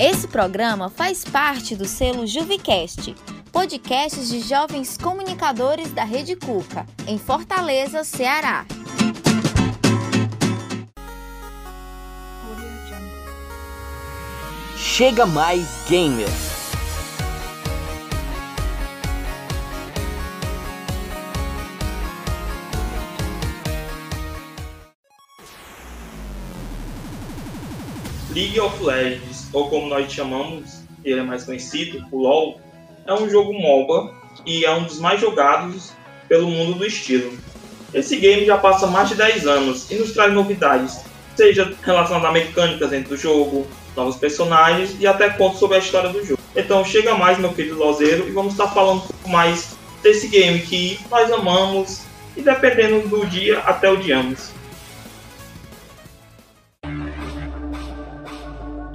Esse programa faz parte do selo Juvicast, podcasts de jovens comunicadores da Rede Cuca, em Fortaleza, Ceará. Chega mais gamer. League of Legends, ou como nós chamamos, ele é mais conhecido, o LoL, é um jogo MOBA e é um dos mais jogados pelo mundo do estilo. Esse game já passa mais de 10 anos e nos traz novidades, seja relacionado a mecânicas dentro do jogo, novos personagens e até contos sobre a história do jogo. Então chega mais, meu querido Lozeiro, e vamos estar falando um pouco mais desse game que nós amamos e dependendo do dia até odiamos.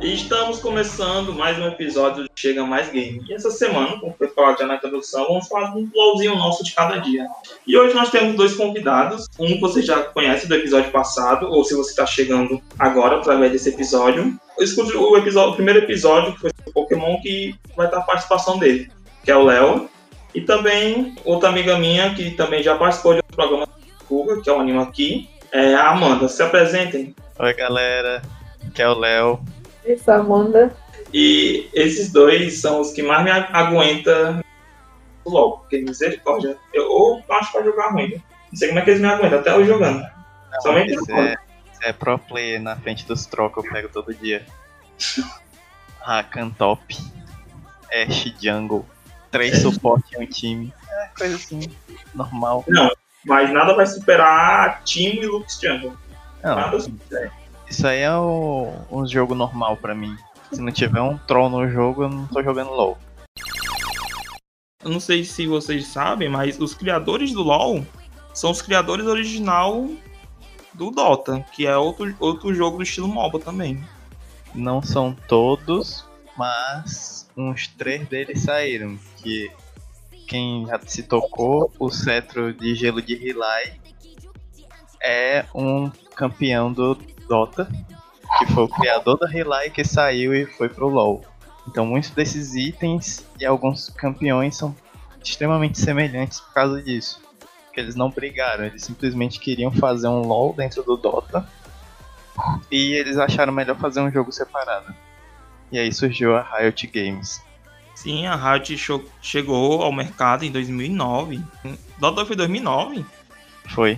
E estamos começando mais um episódio do Chega Mais Game. E essa semana, como foi falado já na introdução, vamos falar de um LOLzinho nosso de cada dia. E hoje nós temos dois convidados. Um que você já conhece do episódio passado, ou se você está chegando agora através desse episódio. Escute o, episódio, o primeiro episódio, que foi o Pokémon, que vai estar a participação dele, que é o Léo. E também outra amiga minha, que também já participou de outro programa Cuba, que é o Anima Aqui, é a Amanda. Se apresentem. Oi, galera. Aqui é o Léo. Isso, Amanda. E esses dois são os que mais me aguentam logo, porque misericórdia. Eu ou acho pra jogar ruim. Não sei como é que eles me aguentam, até eu jogando. Não, Somente você no é, é pro player na frente dos trocos, eu pego todo dia. Rakan top. Ash jungle. Três suporte em um time. É coisa assim, normal. Não, mas nada vai superar Timo e Lux Jungle. Não, Nada supera. Isso aí é o- um jogo normal pra mim. Se não tiver um troll no jogo, eu não tô jogando LOL. Eu não sei se vocês sabem, mas os criadores do LoL são os criadores original do Dota, que é outro, outro jogo do estilo MOBA também. Não são todos, mas uns três deles saíram. Que quem já se tocou, o cetro de gelo de Hilai é um campeão do Dota, que foi o criador da Hilai que saiu e foi pro LoL. Então muitos desses itens e alguns campeões são extremamente semelhantes por causa disso. Porque eles não brigaram, eles simplesmente queriam fazer um LoL dentro do Dota e eles acharam melhor fazer um jogo separado. E aí surgiu a Riot Games. Sim, a Riot chegou ao mercado em 2009. Dota foi 2009? Foi.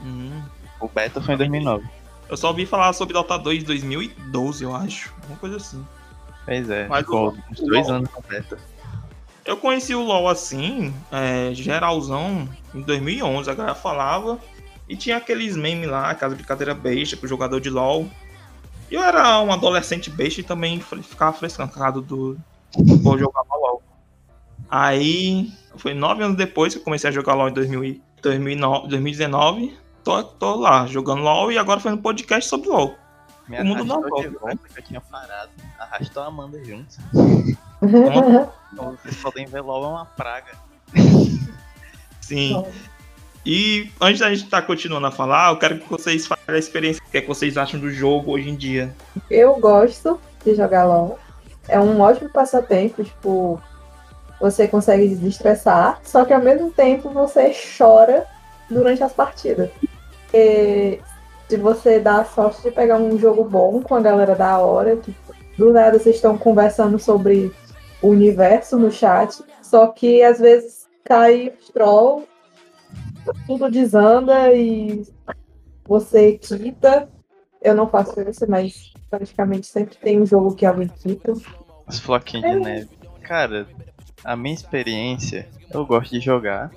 Hum. O beta foi em 2009. Eu só ouvi falar sobre Dota 2 em 2012, eu acho. Uma coisa assim. Pois é, Mas ficou o- uns dois LoL- anos com beta. Eu conheci o LoL assim, é, geralzão, em 2011. A galera falava. E tinha aqueles memes lá, aquela brincadeira besta com o jogador de LoL. E eu era um adolescente besta e também ficava frescando do. Vou jogar LoL. Aí, foi nove anos depois que eu comecei a jogar LoL em 2000 e 2009 2019. Tô, tô lá, jogando LoL e agora fazendo podcast sobre LoL. Me O mundo de volta, volta que eu tinha parado. Arrastou a Amanda junto. Então vocês podem ver LOL é uma praga. Sim. E antes da gente estar continuando a falar, eu quero que vocês falem a experiência, o que, é que vocês acham do jogo hoje em dia. Eu gosto de jogar LOL. É um ótimo passatempo, tipo, você consegue desestressar, só que ao mesmo tempo você chora durante as partidas. Porque se você dá a sorte de pegar um jogo bom com a galera da hora, que do nada vocês estão conversando sobre o universo no chat, só que às vezes cai troll, tudo desanda e você quita. Eu não faço isso, mas praticamente sempre tem um jogo que alguém quita. Os floquinhos de neve. Cara, a minha experiência, eu gosto de jogar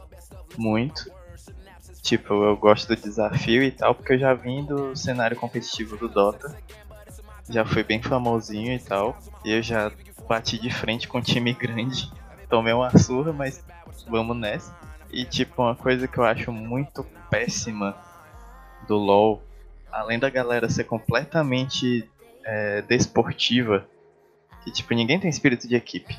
muito. Tipo, eu gosto do desafio e tal, porque eu já vim do cenário competitivo do Dota. Já fui bem famosinho e tal. E eu já bati de frente com um time grande. Tomei uma surra, mas vamos nessa. E tipo, uma coisa que eu acho muito péssima do LoL, além da galera ser completamente é, desportiva, que tipo, ninguém tem espírito de equipe.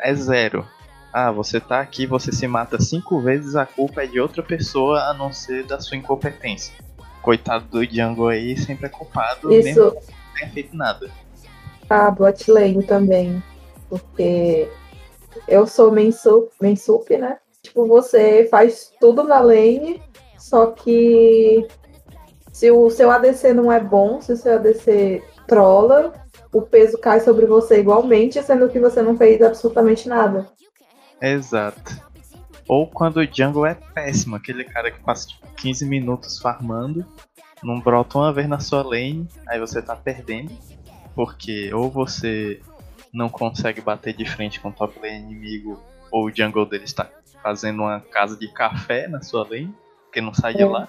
É zero. Ah, você tá aqui, você se mata cinco vezes, a culpa é de outra pessoa a não ser da sua incompetência. Coitado do Django aí, sempre é culpado, mesmo Isso, que não tenha feito nada. a bot lane também. Porque eu sou main sup, main sup, né? Tipo, você faz tudo na lane, só que se o seu ADC não é bom, se o seu ADC trola, o peso cai sobre você igualmente, sendo que você não fez absolutamente nada. Exato. Ou quando o jungle é péssimo, aquele cara que passa tipo 15 minutos farmando, não brota uma vez na sua lane, aí você tá perdendo. Porque ou você não consegue bater de frente com o top lane inimigo, ou o jungle dele está fazendo uma casa de café na sua lane, porque não sai de É. lá.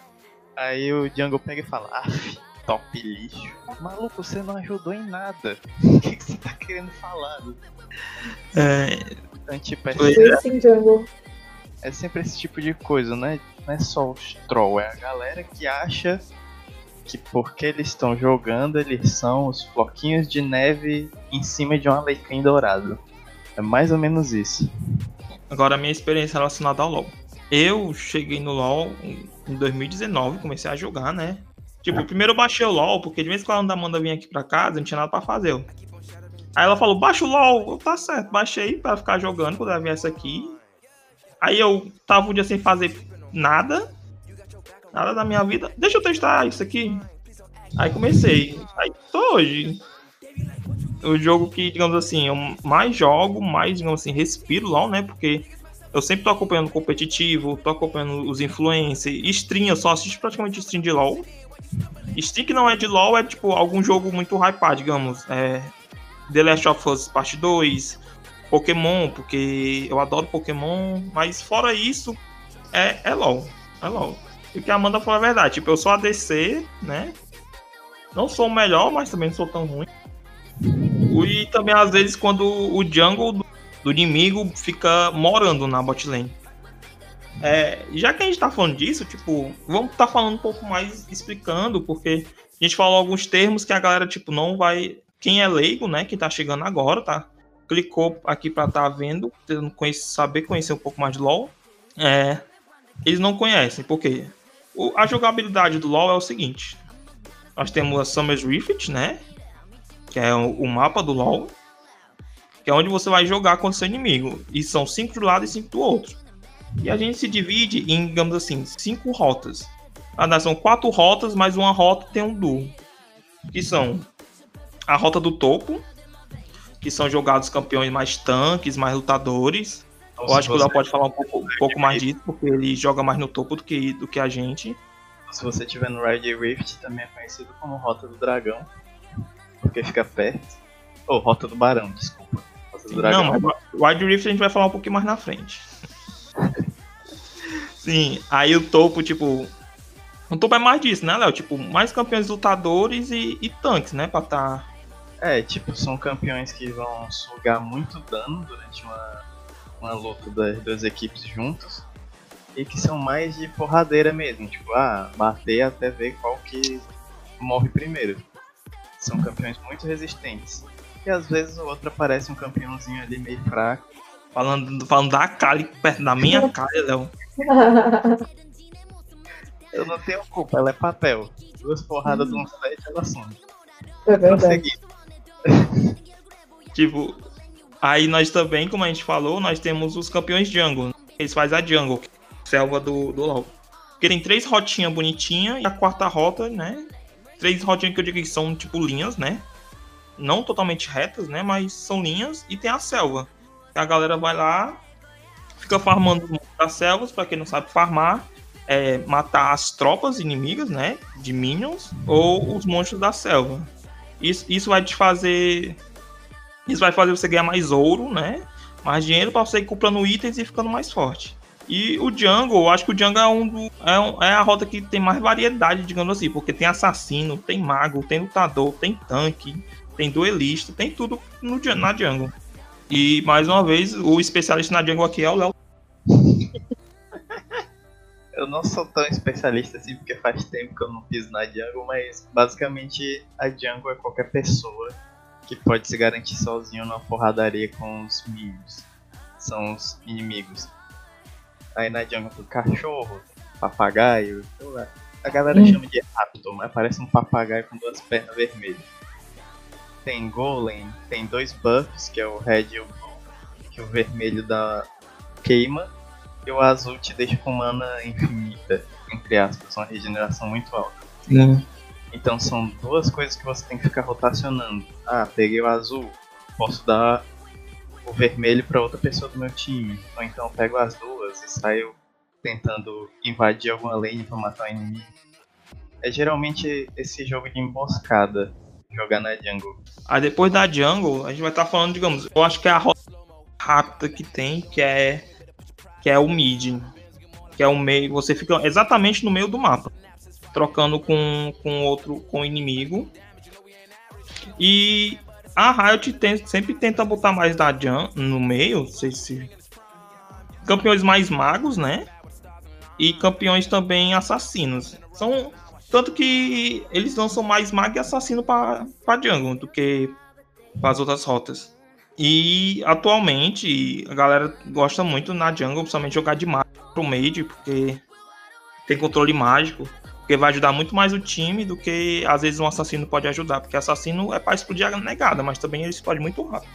Aí o jungle pega e fala, af, top lixo. Maluco, você não ajudou em nada. O que, que você tá querendo falar? É, Então, tipo, é sim. É sempre esse tipo de coisa, né? Não é só os troll, é a galera que acha que porque eles estão jogando, eles são os floquinhos de neve em cima de um alecrim dourado. É mais ou menos isso. Agora, a minha experiência relacionada ao LoL. Eu cheguei no LoL em 2019, comecei a jogar, né? Tipo, primeiro eu baixei o LoL, porque de vez em quando a Amanda vinha aqui pra casa, não tinha nada pra fazer. Aí ela falou, baixa o LoL. Eu, tá certo, baixei pra ficar jogando quando ela viesse aqui. Aí eu tava um dia sem fazer nada. Nada da minha vida. Deixa eu testar isso aqui. Aí comecei. Aí tô hoje. O jogo que, digamos assim, eu mais jogo, mais, digamos assim, respiro LOL, né? Porque eu sempre tô acompanhando competitivo, tô acompanhando os influencers, stream, eu só assisto praticamente stream de LOL. Stream que não é de LOL é tipo algum jogo muito hypado, digamos. É The Last of Us Parte 2, Pokémon, porque eu adoro Pokémon, mas fora isso, é, é LOL. É LOL. E o que a Amanda falou é verdade, tipo, eu sou ADC, né? Não sou o melhor, mas também não sou tão ruim. E também às vezes quando o jungle do, do inimigo fica morando na bot lane. É, já que a gente tá falando disso, tipo, vamos tá falando um pouco mais explicando, porque a gente falou alguns termos que a galera, tipo, não vai. Quem é leigo, né, que tá chegando agora, tá? Clicou aqui pra tá vendo, tentando saber conhecer um pouco mais de LoL. É, eles não conhecem, por quê? O- a jogabilidade do LoL é o seguinte: nós temos a Summer's Rift, né? Que é o, o mapa do LoL. Que é onde você vai jogar contra seu inimigo. E são cinco de um lado e cinco do outro. E a gente se divide em, digamos assim, cinco rotas. Ah, não, são quatro rotas, mas uma rota tem um duo. Que são a rota do topo, que são jogados campeões mais tanques, mais lutadores. Então, Eu acho que o Léo pode falar um pouco, um pouco mais disso, porque ele joga mais no topo do que, do que a gente. Se você tiver no Ride Rift, também é conhecido como Rota do Dragão. Porque fica perto. Ou Rota do Barão, desculpa. Rota do Dragão. Não, mas Wide Rift a gente vai falar um pouquinho mais na frente. Sim, aí o topo, tipo. O topo é mais disso, né, Léo? Tipo, mais campeões lutadores e, e tanques, né? Pra tá. É, tipo, são campeões que vão sugar muito dano durante uma, uma luta das duas equipes juntos. E que são mais de porradeira mesmo, tipo, ah, bater até ver qual que morre primeiro. São campeões muito resistentes. E às vezes o outro aparece um campeãozinho ali meio fraco. Falando, falando da Kali perto da minha cara, Léo. Eu não tenho culpa, ela é papel. Duas porradas de um set, ela some. é verdade. Prosseguir. Tipo, aí nós também, como a gente falou, nós temos os campeões jungle. Eles fazem a jungle, é selva do, do LoL. Porque tem três rotinhas bonitinhas e a quarta rota, né? Três rotinhas que eu digo que são tipo linhas, né? Não totalmente retas, né? Mas são linhas. E tem a selva. A galera vai lá, fica farmando das selvas, pra quem não sabe farmar. É matar as tropas inimigas, né? De minions. Ou os monstros da selva. Isso, isso vai te fazer isso vai fazer você ganhar mais ouro, né? Mais dinheiro pra você ir comprando itens e ficando mais forte. E o Jungle, eu acho que o Jungle é, um do- é, um- é a rota que tem mais variedade, digamos assim, porque tem assassino, tem mago, tem lutador, tem tanque, tem duelista, tem tudo no, na Jungle. E mais uma vez, o especialista na Jungle aqui é o Léo. Eu não sou tão especialista assim, porque faz tempo que eu não piso na jungle, mas basicamente a jungle é qualquer pessoa que pode se garantir sozinho numa porradaria com os minions. São os inimigos. Aí na jungle tem cachorro, papagaio, sei lá. A galera Hum. chama de raptor, mas parece um papagaio com duas pernas vermelhas. tem Golem, tem dois buffs, que é o red e o blue, que o vermelho dá queima, e o azul te deixa com mana infinita, entre aspas, uma regeneração muito alta. Sim. Então são duas coisas que você tem que ficar rotacionando. Ah, peguei o azul, posso dar o vermelho para outra pessoa do meu time. Ou então eu pego as duas e saio tentando invadir alguma lane para matar o inimigo. É geralmente esse jogo de emboscada, jogar na jungle. Aí depois da jungle, a gente vai estar falando, digamos, eu acho que é a rota rápida que tem, que é que é o mid, que é o meio, você fica exatamente no meio do mapa, trocando com com outro com inimigo. E a Riot tem, sempre tenta botar mais da Jun no meio, sei se campeões mais magos, né? E campeões também assassinos. São tanto que eles lançam mais mago e assassino para jungle do que para as outras rotas. E atualmente a galera gosta muito na jungle, principalmente jogar de pro mid, porque tem controle mágico, porque vai ajudar muito mais o time do que às vezes um assassino pode ajudar, porque assassino é para explodir a negada, mas também ele explode muito rápido.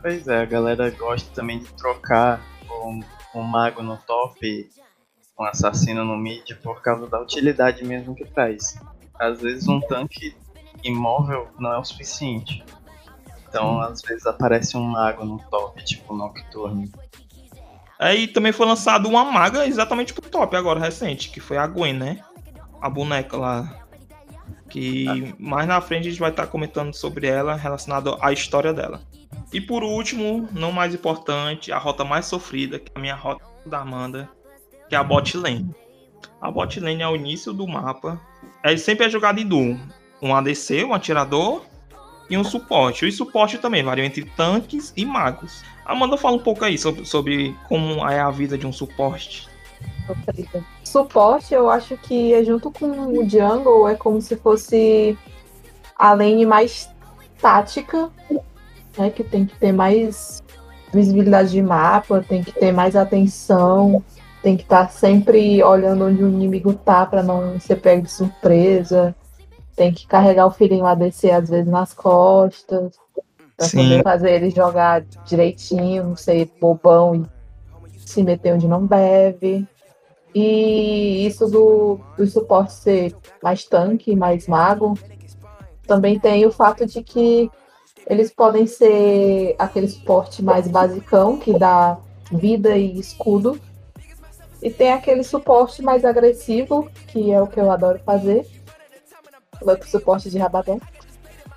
Pois é, a galera gosta também de trocar um, um mago no top um assassino no mid por causa da utilidade mesmo que traz. Às vezes um tanque imóvel não é o suficiente. Então, às vezes aparece um mago no top, tipo Nocturne. Aí também foi lançado uma maga exatamente pro top agora, recente, que foi a Gwen, né? A boneca lá. Que mais na frente a gente vai estar tá comentando sobre ela, relacionado à história dela. E por último, não mais importante, a rota mais sofrida, que é a minha rota da Amanda, que é a bot lane. A bot lane é o início do mapa. É sempre é jogado em duo. Um ADC, um atirador e um suporte. O suporte também varia entre tanques e magos. Amanda fala um pouco aí sobre, sobre como é a vida de um suporte. Suporte, eu acho que é junto com o jungle, é como se fosse a lane mais tática, né? Que tem que ter mais visibilidade de mapa, tem que ter mais atenção, tem que estar tá sempre olhando onde o inimigo tá para não ser pego de surpresa. Tem que carregar o filhinho ADC às vezes nas costas. Pra Sim. poder fazer ele jogar direitinho, não ser bobão e se meter onde não deve. E isso do, do suporte ser mais tanque, mais mago, também tem o fato de que eles podem ser aquele suporte mais basicão, que dá vida e escudo, e tem aquele suporte mais agressivo, que é o que eu adoro fazer. O suporte de rabadão.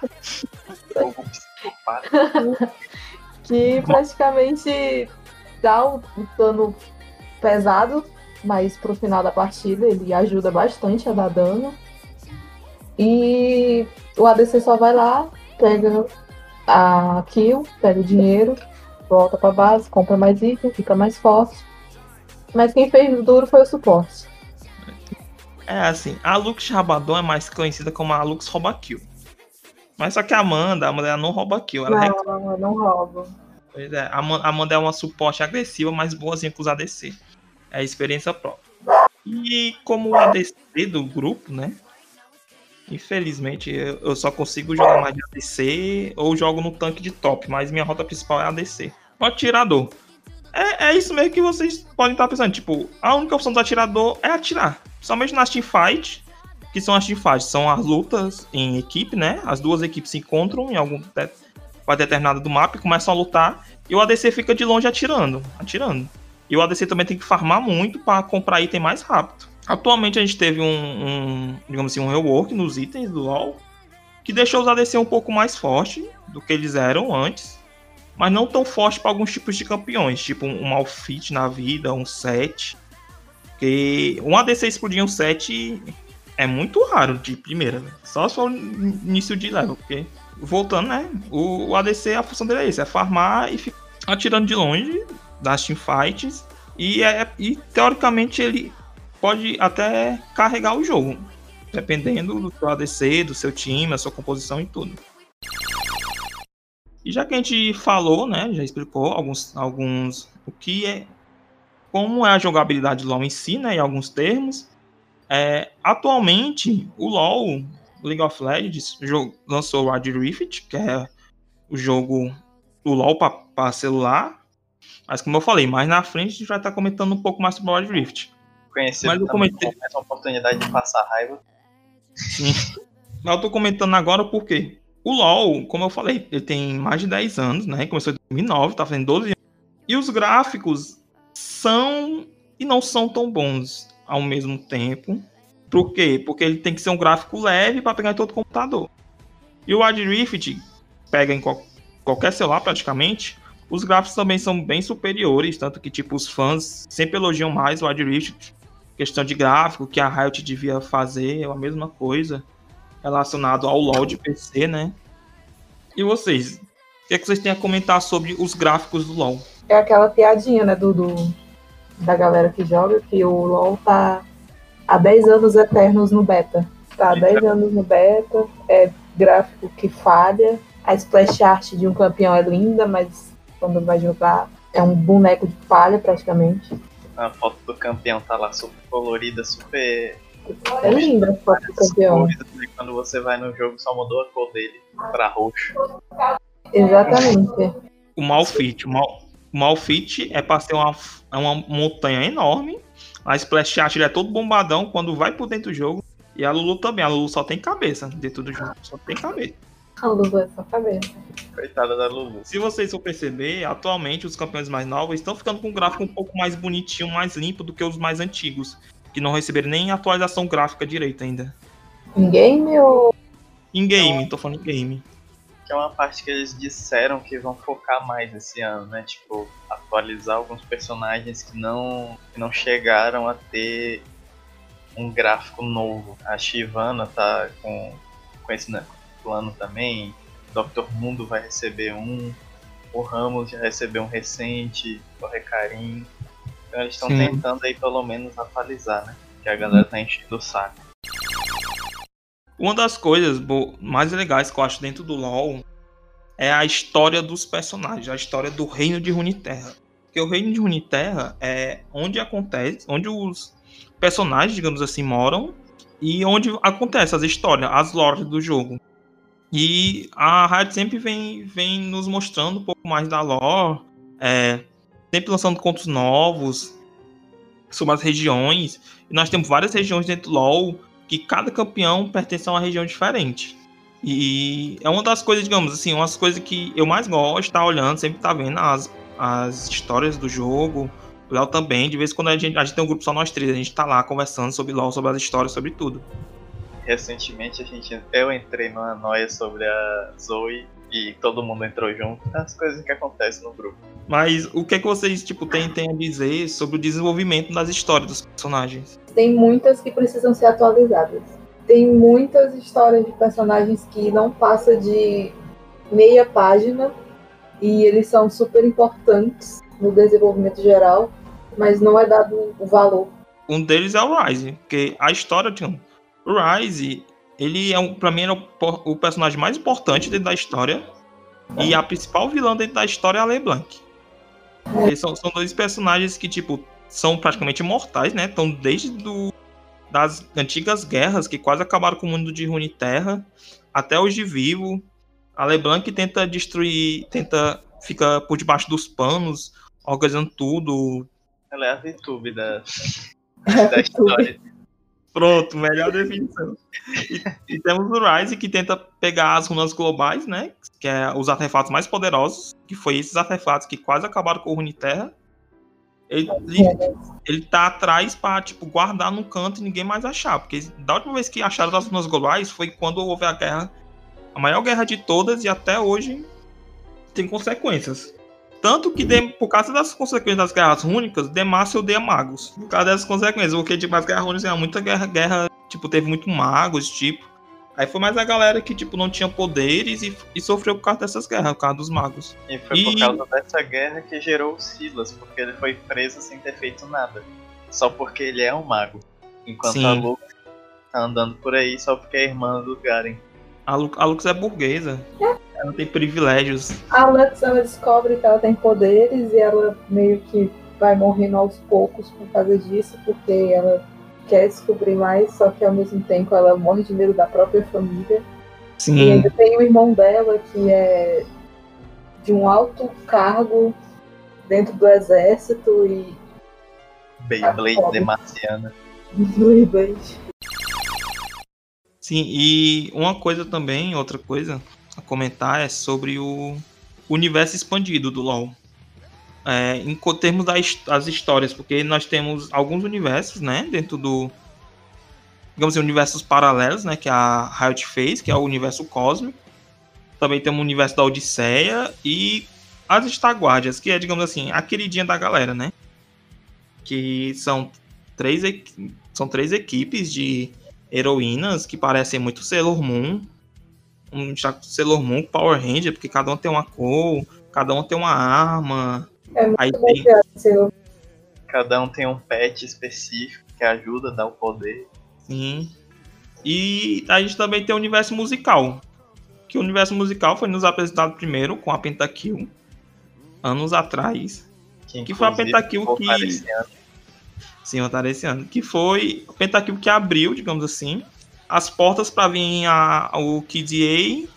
que praticamente dá o dano pesado, mas pro final da partida ele ajuda bastante a dar dano. E o ADC só vai lá, pega a kill, pega o dinheiro, volta pra base, compra mais item, fica mais forte mas quem fez duro foi o suporte. É assim, a Lux Rabadon é mais conhecida como a Lux Rouba Kill. Mas só que a Amanda, a Amanda não rouba kill. Ela não, não, não rouba. Pois é, a Amanda é uma suporte agressiva, mas boazinha com os ADC. É a experiência própria. E como o ADC do grupo, né? Infelizmente, eu só consigo jogar mais de ADC ou jogo no tanque de top, mas minha rota principal é ADC. O atirador. É, é isso mesmo que vocês podem estar pensando. Tipo, a única opção do atirador é atirar. Somente nas teamfight, que são as teamfights, são as lutas em equipe, né? As duas equipes se encontram em algum parte determinada do mapa e começam a lutar. E o ADC fica de longe atirando, atirando. E o ADC também tem que farmar muito para comprar item mais rápido. Atualmente a gente teve um, um, digamos assim, um rework nos itens do LoL que deixou os ADC um pouco mais fortes do que eles eram antes mas não tão forte para alguns tipos de campeões, tipo um Malfit na vida, um 7. Porque um ADC explodir um 7 é muito raro de primeira, né? Só se for início de level, porque voltando, né? O, o ADC, a função dele é isso, é farmar e ficar atirando de longe das teamfights. E, é, e teoricamente ele pode até carregar o jogo, dependendo do seu ADC, do seu time, a sua composição e tudo. E já que a gente falou, né, já explicou alguns, alguns o que é, como é a jogabilidade do LoL em si, né, em alguns termos. É, atualmente, o LoL League of Legends lançou o Wild Rift, que é o jogo do LoL para celular. Mas como eu falei, mais na frente a gente vai estar tá comentando um pouco mais sobre o Wild Rift. Conhecido Mas eu comentei essa oportunidade de passar raiva. Sim. Mas eu tô comentando agora porque o LoL, como eu falei, ele tem mais de 10 anos, né? Começou em 2009, tá fazendo 12 anos. E os gráficos são e não são tão bons ao mesmo tempo. Por quê? Porque ele tem que ser um gráfico leve para pegar em todo computador. E o Wild Rift pega em qual, qualquer celular praticamente. Os gráficos também são bem superiores, tanto que tipo os fãs sempre elogiam mais o Wild Rift. Questão de gráfico que a Riot devia fazer é a mesma coisa relacionado ao LoL de PC, né? E vocês? O que, é que vocês têm a comentar sobre os gráficos do LoL? É aquela piadinha, né, do, do da galera que joga, que o LoL tá há 10 anos eternos no beta. Tá há 10 anos no beta, é gráfico que falha, a splash art de um campeão é linda, mas quando vai jogar é um boneco de palha praticamente. A foto do campeão tá lá super colorida, super. É linda a foto do campeão. Quando você vai no jogo, só mudou a cor dele pra roxo. Exatamente. O Malfit. O, Mal, o Malfit é pra ser uma, é uma montanha enorme. A Splash Art é todo bombadão quando vai por dentro do jogo. E a Lulu também. A Lulu só tem cabeça dentro do jogo. Só tem cabeça. A Lulu é só cabeça. Coitada da Lulu. Se vocês for perceber, atualmente os campeões mais novos estão ficando com um gráfico um pouco mais bonitinho, mais limpo do que os mais antigos. Que não receberam nem atualização gráfica direita ainda. Em game ou. Em game, tô falando em game que é uma parte que eles disseram que vão focar mais esse ano, né? Tipo, atualizar alguns personagens que não, que não chegaram a ter um gráfico novo. A Shivana tá com, com esse né, plano também. Dr. Mundo vai receber um. O Ramos já recebeu um recente. O Recarim. Então eles estão tentando aí pelo menos atualizar, né? Que a galera tá enchendo o saco. Uma das coisas mais legais que eu acho dentro do LoL é a história dos personagens, a história do reino de Runeterra. Porque o reino de Runeterra é onde acontece, onde os personagens, digamos assim, moram e onde acontece as histórias, as lores do jogo. E a Riot sempre vem, vem nos mostrando um pouco mais da lore, é, sempre lançando contos novos sobre as regiões. E nós temos várias regiões dentro do LoL que cada campeão pertence a uma região diferente. E é uma das coisas, digamos assim, umas coisas que eu mais gosto, tá olhando, sempre tá vendo as, as histórias do jogo. O Léo também, de vez em quando a gente, a gente tem um grupo só nós três, a gente tá lá conversando sobre LOL, sobre as histórias, sobre tudo. Recentemente a gente, eu entrei numa noia sobre a Zoe e todo mundo entrou junto. As coisas que acontecem no grupo. Mas o que é que vocês tipo, têm, têm a dizer sobre o desenvolvimento das histórias dos personagens? Tem muitas que precisam ser atualizadas. Tem muitas histórias de personagens que não passa de meia página e eles são super importantes no desenvolvimento geral, mas não é dado o valor. Um deles é o Ryze, porque a história de um o Ryze, ele é um, para mim é o, o, personagem mais importante dentro da história é. e a principal vilã dentro da história é a LeBlanc. É. São, são dois personagens que tipo são praticamente imortais, né? Estão desde do, das antigas guerras que quase acabaram com o mundo de Runeterra até hoje vivo. A LeBlanc tenta destruir, tenta fica por debaixo dos panos, organizando tudo. Ela é a VTube da, da história. Pronto, melhor definição. E, e, temos o Rise que tenta pegar as runas globais, né? Que é os artefatos mais poderosos, que foi esses artefatos que quase acabaram com o Runeterra. Ele, ele, ele tá atrás pra, tipo, guardar no canto e ninguém mais achar. Porque da última vez que acharam as runas globais foi quando houve a guerra, a maior guerra de todas, e até hoje tem consequências. Tanto que, de, por causa das consequências das guerras rúnicas, Demacia odeia magos. Por causa dessas consequências. Porque, tipo, as guerras rúnicas, muita guerra, guerra, tipo, teve muito magos, tipo. Aí foi mais a galera que, tipo, não tinha poderes e, e sofreu por causa dessas guerras, por causa dos magos. E foi e... por causa dessa guerra que gerou o Silas, porque ele foi preso sem ter feito nada. Só porque ele é um mago. Enquanto Sim. a Lux tá andando por aí só porque é irmã do Garen. A, Lu a Lux é burguesa. Ela tem privilégios. A Lux, ela descobre que ela tem poderes e ela meio que vai morrendo aos poucos por causa disso, porque ela quer descobrir mais, só que ao mesmo tempo ela morre de medo da própria família. E Sim. ainda tem o irmão dela que é de um alto cargo dentro do exército e Beyblade foda. Demaciana. do Beyblade. Sim, e uma coisa também, outra coisa comentar é sobre o universo expandido do LoL. É, em termos das as histórias, porque nós temos alguns universos, né, dentro do digamos assim, universos paralelos, né, que a Riot fez, que é o universo cósmico. Também temos o universo da Odisseia e as Estaguardias, que é, digamos assim, a queridinha da galera, né? Que são três, são três equipes de heroínas que parecem muito Sailor Moon. Um já- Sailor Moon, Power Ranger, porque cada um tem uma cor, cada um tem uma arma. É muito Aí tem, seu Cada um tem um pet específico que ajuda a dar o poder. sim. E a gente também tem o universo musical. Que o universo musical foi nos apresentado primeiro com a Pentakill, anos atrás. Que foi a Pentakill que-. Sim, Otário, esse ano. Que foi o Pentakill que abriu, digamos assim, as portas para vir a, o KDA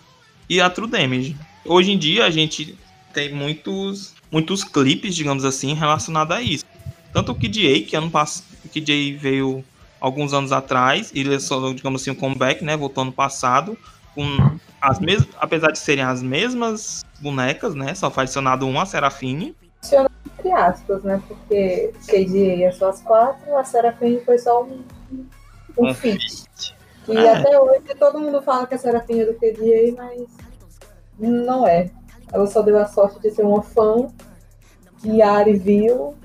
e a True Damage. Hoje em dia a gente tem muitos, muitos clipes, digamos assim, relacionados a isso. Tanto o KDA, que ano passado, o KDA veio alguns anos atrás, e só, digamos assim, um comeback, né, voltou ano passado, com as mesmas, apesar de serem as mesmas bonecas, né, só foi adicionado uma Serafine, entre aspas, né? Porque KDA é só as quatro, a Serafim foi só um, um Um feat. E É. até hoje todo mundo fala que a Serafim é do KDA, mas não é. Ela só deu a sorte de ser uma fã que a Ari viu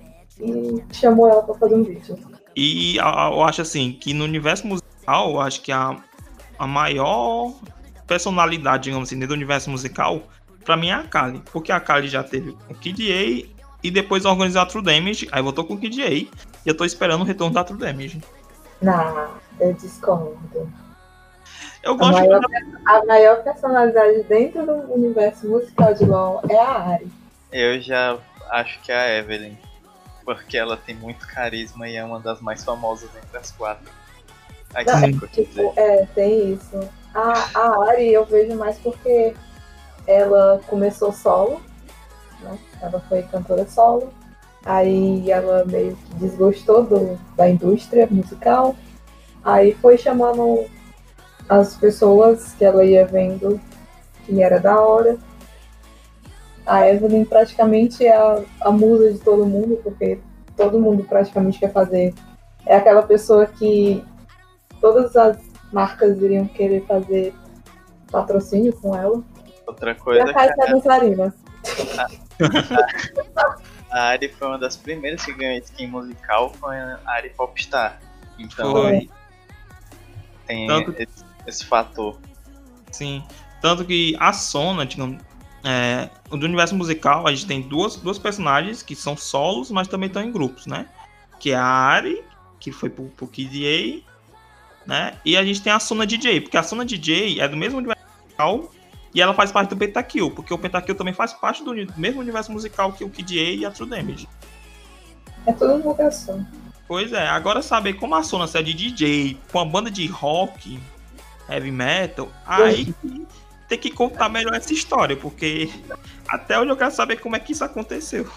e chamou ela pra fazer um vídeo. E eu acho assim, que no universo musical, eu acho que a, a maior personalidade, digamos assim, dentro do universo musical, pra mim é a Kali. Porque a Kali já teve o KDA e depois organizou a True Damage, aí voltou com o KDA e eu tô esperando o retorno da True Damage. Não, eu discordo. Eu A gosto maior, da- a maior personalidade dentro do universo musical de LoL é a Ari. Eu já acho que é a Evelyn. Porque ela tem muito carisma e é uma das mais famosas entre as quatro. Aí Não, Tipo, é, tem isso. A, a Ari eu vejo mais porque ela começou solo, né? Ela foi cantora solo. Aí ela meio que desgostou do, da indústria musical. Aí foi chamando as pessoas que ela ia vendo que era da hora. A Evelyn praticamente é a, a musa de todo mundo, porque todo mundo praticamente quer fazer. É aquela pessoa que todas as marcas iriam querer fazer patrocínio com ela. outra E coisa a é Kai que é dançarina. a Ari foi uma das primeiras que ganhou skin musical, foi a Ari Popstar. Então Foi. tem Tanto- esse, esse fator. Sim. Tanto que a Sona, digamos, é, do universo musical, a gente tem duas, duas personagens que são solos, mas também estão em grupos, né? Que é a Ari, que foi pro, pro KDA, né? E a gente tem a Sona DJ, porque a Sona DJ é do mesmo universo musical e ela faz parte do Pentakill, porque o Pentakill também faz parte do mesmo universo musical que o KDA e a True Damage. É tudo divulgação. Pois é, agora saber como a Sona é de DJ, com uma banda de rock, heavy metal, aí tem que contar melhor essa história, porque até hoje eu quero saber como é que isso aconteceu.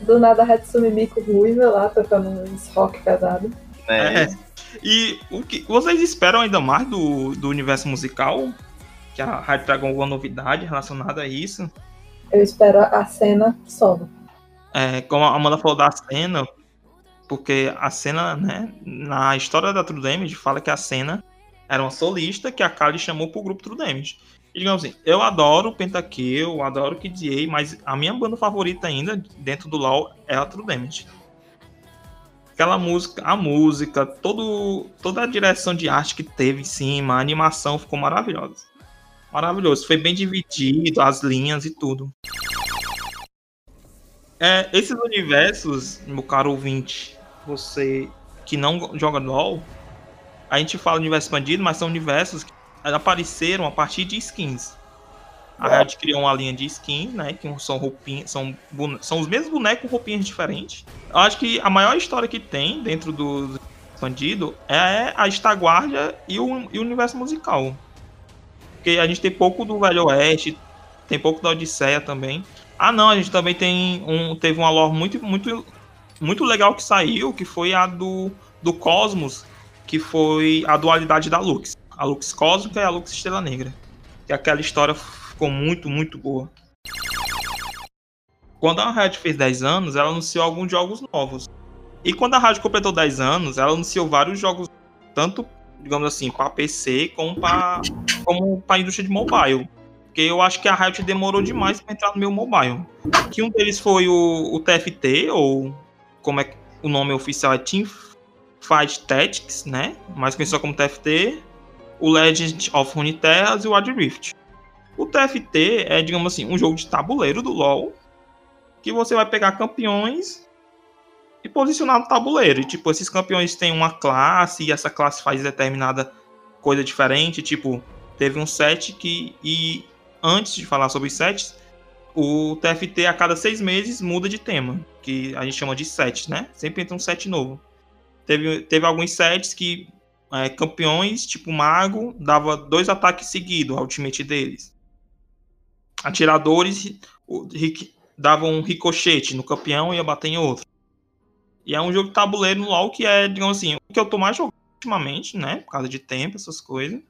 Do nada a Hatsune Miku ruiva lá, tocando uns rock pesado. Né? É. E o que vocês esperam ainda mais do, do universo musical? Que a Rádio traga alguma novidade relacionada a isso? Eu espero a cena solo. É, como a Amanda falou da cena, porque a cena, né, na história da True Damage, fala que a cena era uma solista que a Kali chamou pro grupo True Damage. E digamos assim, eu adoro o Pentakill, eu adoro o KDA, mas a minha banda favorita ainda dentro do LoL é a True Damage. Aquela música, a música, todo, toda a direção de arte que teve em cima, a animação ficou maravilhosa. Maravilhoso, foi bem dividido, as linhas e tudo. É, esses universos, meu caro ouvinte, você que não joga LOL, a gente fala universo expandido, mas são universos que apareceram a partir de skins. A Riot criou uma linha de skins, né? Que são roupinhas, são, são os mesmos bonecos com roupinhas diferentes. Eu acho que a maior história que tem dentro do expandido é a Estaguardia e o, e o universo musical. Porque a gente tem pouco do Velho Oeste, tem pouco da Odisseia também. Ah não, a gente também tem um. Teve uma lore muito, muito, muito legal que saiu, que foi a do, do Cosmos, que foi a dualidade da Lux. A Lux Cósmica e a Lux Estrela Negra. E aquela história ficou muito, muito boa. Quando a Riot fez 10 anos, ela anunciou alguns jogos novos. E quando a Riot completou 10 anos, ela anunciou vários jogos, tanto, digamos assim, para PC como para como a indústria de mobile. Porque eu acho que a Riot demorou demais para entrar no meu mobile. Que um deles foi o, o TFT, ou como é o nome oficial é Team Fight Tactics, né? Mais conhecido como TFT, o Legend of Runeterra e o Wild Rift. O TFT é, digamos assim, um jogo de tabuleiro do LoL, que você vai pegar campeões e posicionar no tabuleiro. E, tipo, esses campeões têm uma classe e essa classe faz determinada coisa diferente. Tipo, teve um set que. E antes de falar sobre sets, o TFT a cada seis meses muda de tema, que a gente chama de set, né? Sempre entra um set novo. Teve, teve alguns sets que é, campeões, tipo mago, dava dois ataques seguidos, a ultimate deles. Atiradores davam um ricochete no campeão e ia bater em outro. E é um jogo de tabuleiro no LoL que é, digamos assim, o que eu tô mais jogando ultimamente, né? Por causa de tempo, essas coisas.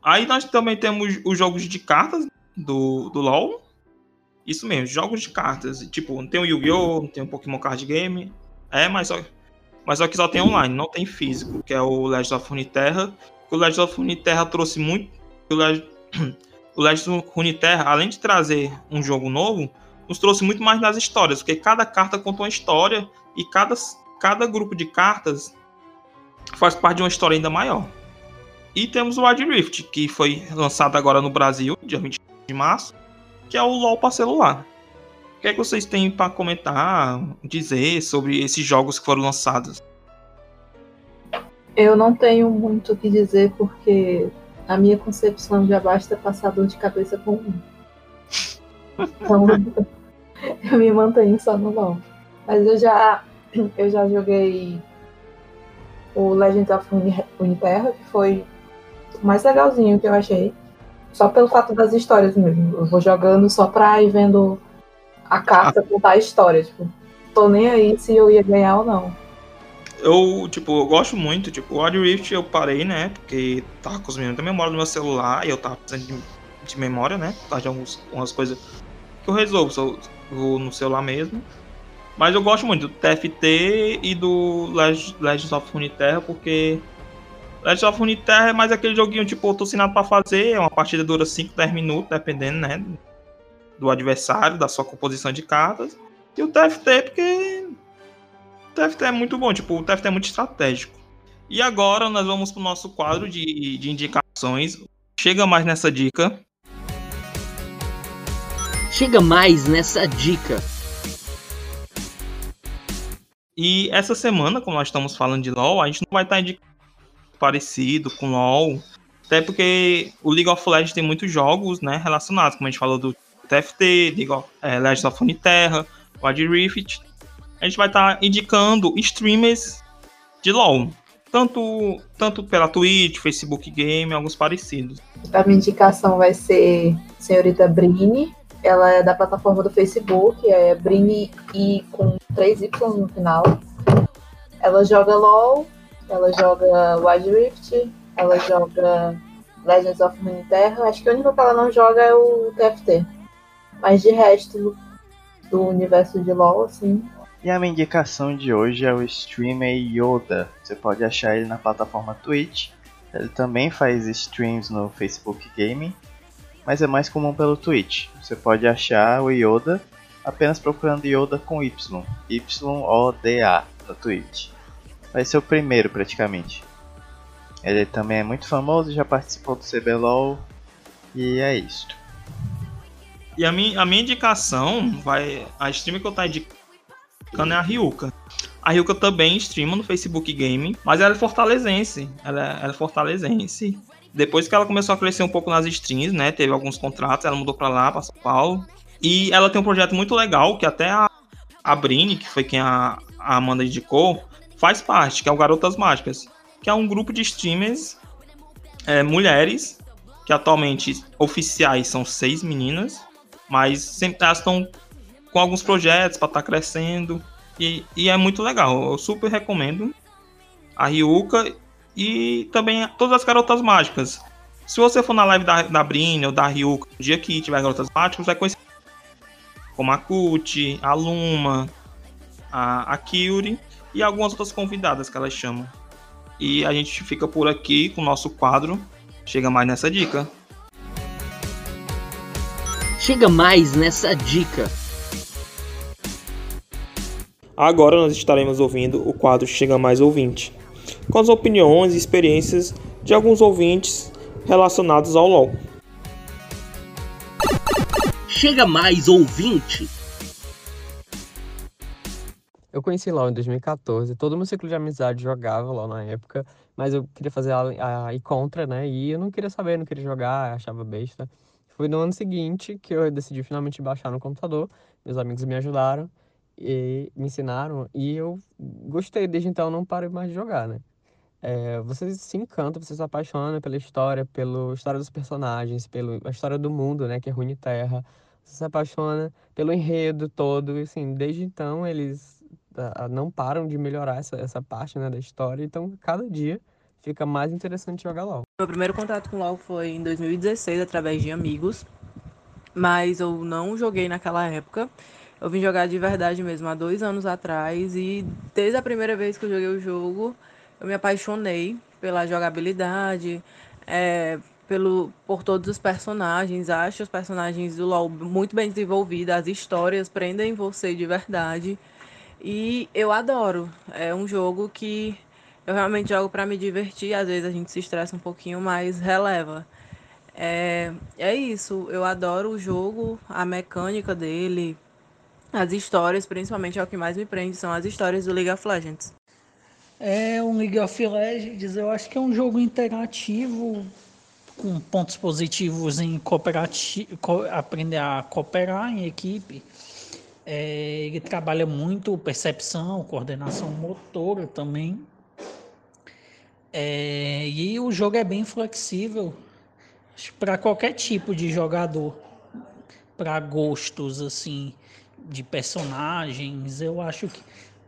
Aí nós também temos os jogos de cartas do, do LoL. Isso mesmo, jogos de cartas. Tipo, tem o Yu-Gi-Oh!, tem o Pokémon Card Game. É, mas só, mas só que só tem online, não tem físico, que é o Legends of Runeterra. O Legends of Runeterra trouxe muito. O, Leg... o Legends of Runeterra, além de trazer um jogo novo, nos trouxe muito mais nas histórias, porque cada carta conta uma história e cada, cada grupo de cartas faz parte de uma história ainda maior. E temos o Wild Rift, que foi lançado agora no Brasil, dia 20 de março, que é o LoL para celular. O que, é que vocês têm para comentar, dizer sobre esses jogos que foram lançados? Eu não tenho muito o que dizer porque a minha concepção já basta passar dor de cabeça com um. Então eu me mantenho só no LoL. Mas eu já eu já joguei o Legends of Uniterra, que foi o mais legalzinho que eu achei. Só pelo fato das histórias mesmo. Eu vou jogando só pra ir vendo a carta ah. contar a história. Tipo, tô nem aí se eu ia ganhar ou não. Eu, tipo, eu gosto muito, tipo, o Wild Rift eu parei, né? Porque tava consumindo a memória do meu celular e eu tava precisando de, de memória, né? Tá de algumas, algumas coisas que eu resolvo só, vou no celular mesmo. Mas eu gosto muito do TFT e do Legends of Runeterra, porque Legends of Runeterra é mais aquele joguinho, tipo, eu tô assinado pra fazer, uma partida dura 5, 10 minutos, dependendo, né, do adversário, da sua composição de cartas. E o TFT, porque o TFT é muito bom, tipo, o TFT é muito estratégico. E agora nós vamos pro nosso quadro de, de indicações. Chega mais nessa dica. Chega mais nessa dica. E essa semana, como nós estamos falando de LoL, a gente não vai estar indicando parecido com LoL. Até porque o League of Legends tem muitos jogos né, relacionados, como a gente falou do TFT, League of, é, Legends of Runeterra, Wild Rift. A gente vai estar indicando streamers de LoL. Tanto, tanto pela Twitch, Facebook Game, alguns parecidos. A minha indicação vai ser Senhorita Brini, ela é da plataforma do Facebook, é Brini e com 3 Y no final. Ela joga LOL, ela joga Wild Rift, ela joga Legends of Runeterra. Acho que o único que ela não joga é o TFT. Mas de resto do universo de LoL, assim. E a minha indicação de hoje é o streamer Yoda. Você pode achar ele na plataforma Twitch. Ele também faz streams no Facebook Gaming mas é mais comum pelo Twitch. Você pode achar o Yoda apenas procurando Yoda com Y, Y-O-D-A no Twitch. Vai ser o primeiro praticamente. Ele também é muito famoso, já participou do CBLOL e é isso. E a minha, a minha indicação vai. A streamer que eu tô indicando é a Ryuka. A Ryuka também streama no Facebook Game, mas ela é fortalezense. Ela é, ela é fortalezense. Depois que ela começou a crescer um pouco nas streams, né? Teve alguns contratos, ela mudou para lá, para São Paulo. E ela tem um projeto muito legal, que até a, a Brini, que foi quem a, a Amanda indicou, faz parte, que é o Garotas Mágicas, que é um grupo de streamers é, mulheres, que atualmente oficiais são seis meninas, mas sempre elas estão com alguns projetos para estar tá crescendo e, e, é muito legal. Eu super recomendo a Ryuka e também todas as garotas mágicas. Se você for na live da, da Brin ou da Ryuka, no dia que tiver garotas mágicas, vai conhecer como a Kuti, a Luma, a, a Kyuri e algumas outras convidadas que elas chamam. E a gente fica por aqui com o nosso quadro. Chega mais nessa dica. Chega mais nessa dica. Agora nós estaremos ouvindo o quadro Chega Mais Ouvinte, com as opiniões e experiências de alguns ouvintes relacionados ao LoL. Chega Mais Ouvinte. Eu conheci LoL em 2014, todo o meu ciclo de amizade jogava LoL na época, mas eu queria fazer a, a ir contra, né? E eu não queria saber, não queria jogar, achava besta. Foi no ano seguinte que eu decidi finalmente baixar no computador, meus amigos me ajudaram e me ensinaram, e eu gostei, desde então não paro mais de jogar, né? É, você se encanta, você se apaixona pela história, pela história dos personagens, pela história do mundo, né? Que é Runeterra. Você se apaixona pelo enredo todo, e assim, desde então eles não param de melhorar essa, essa parte né, da história, então cada dia fica mais interessante jogar LOL. Meu primeiro contato com LOL foi em 2016, através de amigos, mas eu não joguei naquela época. Eu vim jogar de verdade mesmo há dois anos atrás e desde a primeira vez que eu joguei o jogo, eu me apaixonei pela jogabilidade, é, pelo, por todos os personagens. Acho os personagens do LoL muito bem desenvolvidos, as histórias prendem você de verdade. E eu adoro. É um jogo que eu realmente jogo para me divertir. Às vezes a gente se estressa um pouquinho, mas releva. É, é isso. Eu adoro o jogo, a mecânica dele, as histórias, principalmente é o que mais me prende, são as histórias do League of Legends. É um League of Legends, eu acho que é um jogo interativo com pontos positivos em cooperativo, aprender a cooperar em equipe é, ele trabalha muito percepção, coordenação motora também. É, e o jogo é bem flexível para qualquer tipo de jogador, para gostos assim de personagens. Eu acho que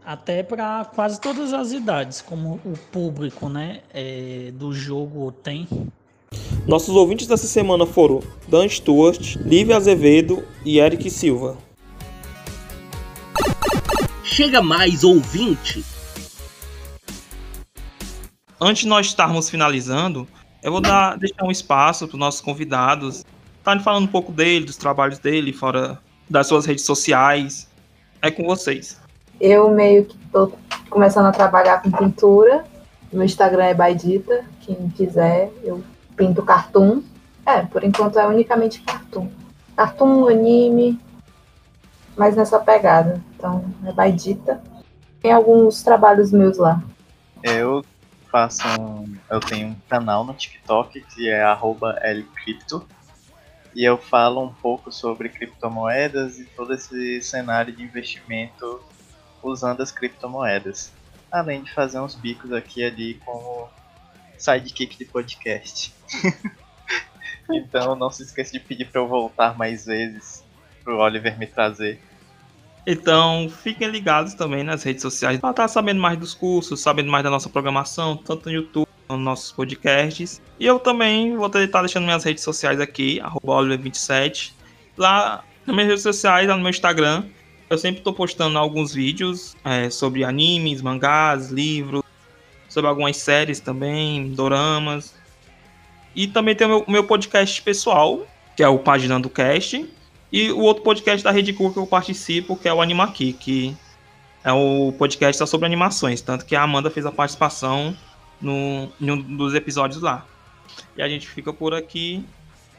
até para quase todas as idades, como o público, né, é, do jogo tem. Nossos ouvintes dessa semana foram Dan Stuart, Lívia Azevedo e Eric Silva. Chega mais ouvinte. Antes de nós estarmos finalizando, eu vou dar, deixar um espaço para os nossos convidados estarem falando um pouco dele, dos trabalhos dele, fora das suas redes sociais. É com vocês. Eu meio que estou começando a trabalhar com pintura. Meu Instagram é Baidita. Quem quiser, eu pinto cartoon. É, por enquanto é unicamente cartoon. Cartoon, anime, mas nessa pegada. Então, é Baidita. Tem alguns trabalhos meus lá. Eu faço um, eu tenho um canal no TikTok que é @lcrypto e eu falo um pouco sobre criptomoedas e todo esse cenário de investimento usando as criptomoedas. Além de fazer uns bicos aqui ali como sidekick de podcast. então não se esqueça de pedir para eu voltar mais vezes pro Oliver me trazer. Então, fiquem ligados também nas redes sociais para estar sabendo mais dos cursos, sabendo mais da nossa programação, tanto no YouTube nos nossos podcasts. E eu também vou estar deixando minhas redes sociais aqui, Oliver27. Lá nas minhas redes sociais, lá no meu Instagram, eu sempre estou postando alguns vídeos é, sobre animes, mangás, livros, sobre algumas séries também, doramas. E também tem o meu, meu podcast pessoal, que é o Paginando Cast, e o outro podcast da Rede que eu participo, que é o Animaqui, que é o podcast sobre animações. Tanto que a Amanda fez a participação no, em um dos episódios lá. E a gente fica por aqui.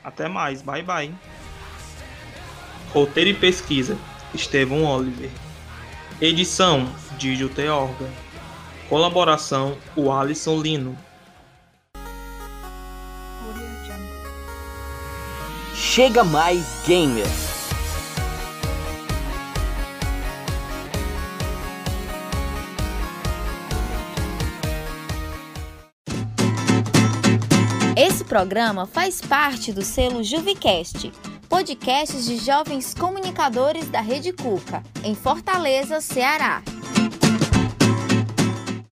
Até mais. Bye, bye. Roteiro e pesquisa. Estevão Oliver. Edição Didio Teorga. Colaboração o Alisson Lino. Chega mais gamer. Esse programa faz parte do selo Juvicast podcasts de jovens comunicadores da Rede Cuca, em Fortaleza, Ceará.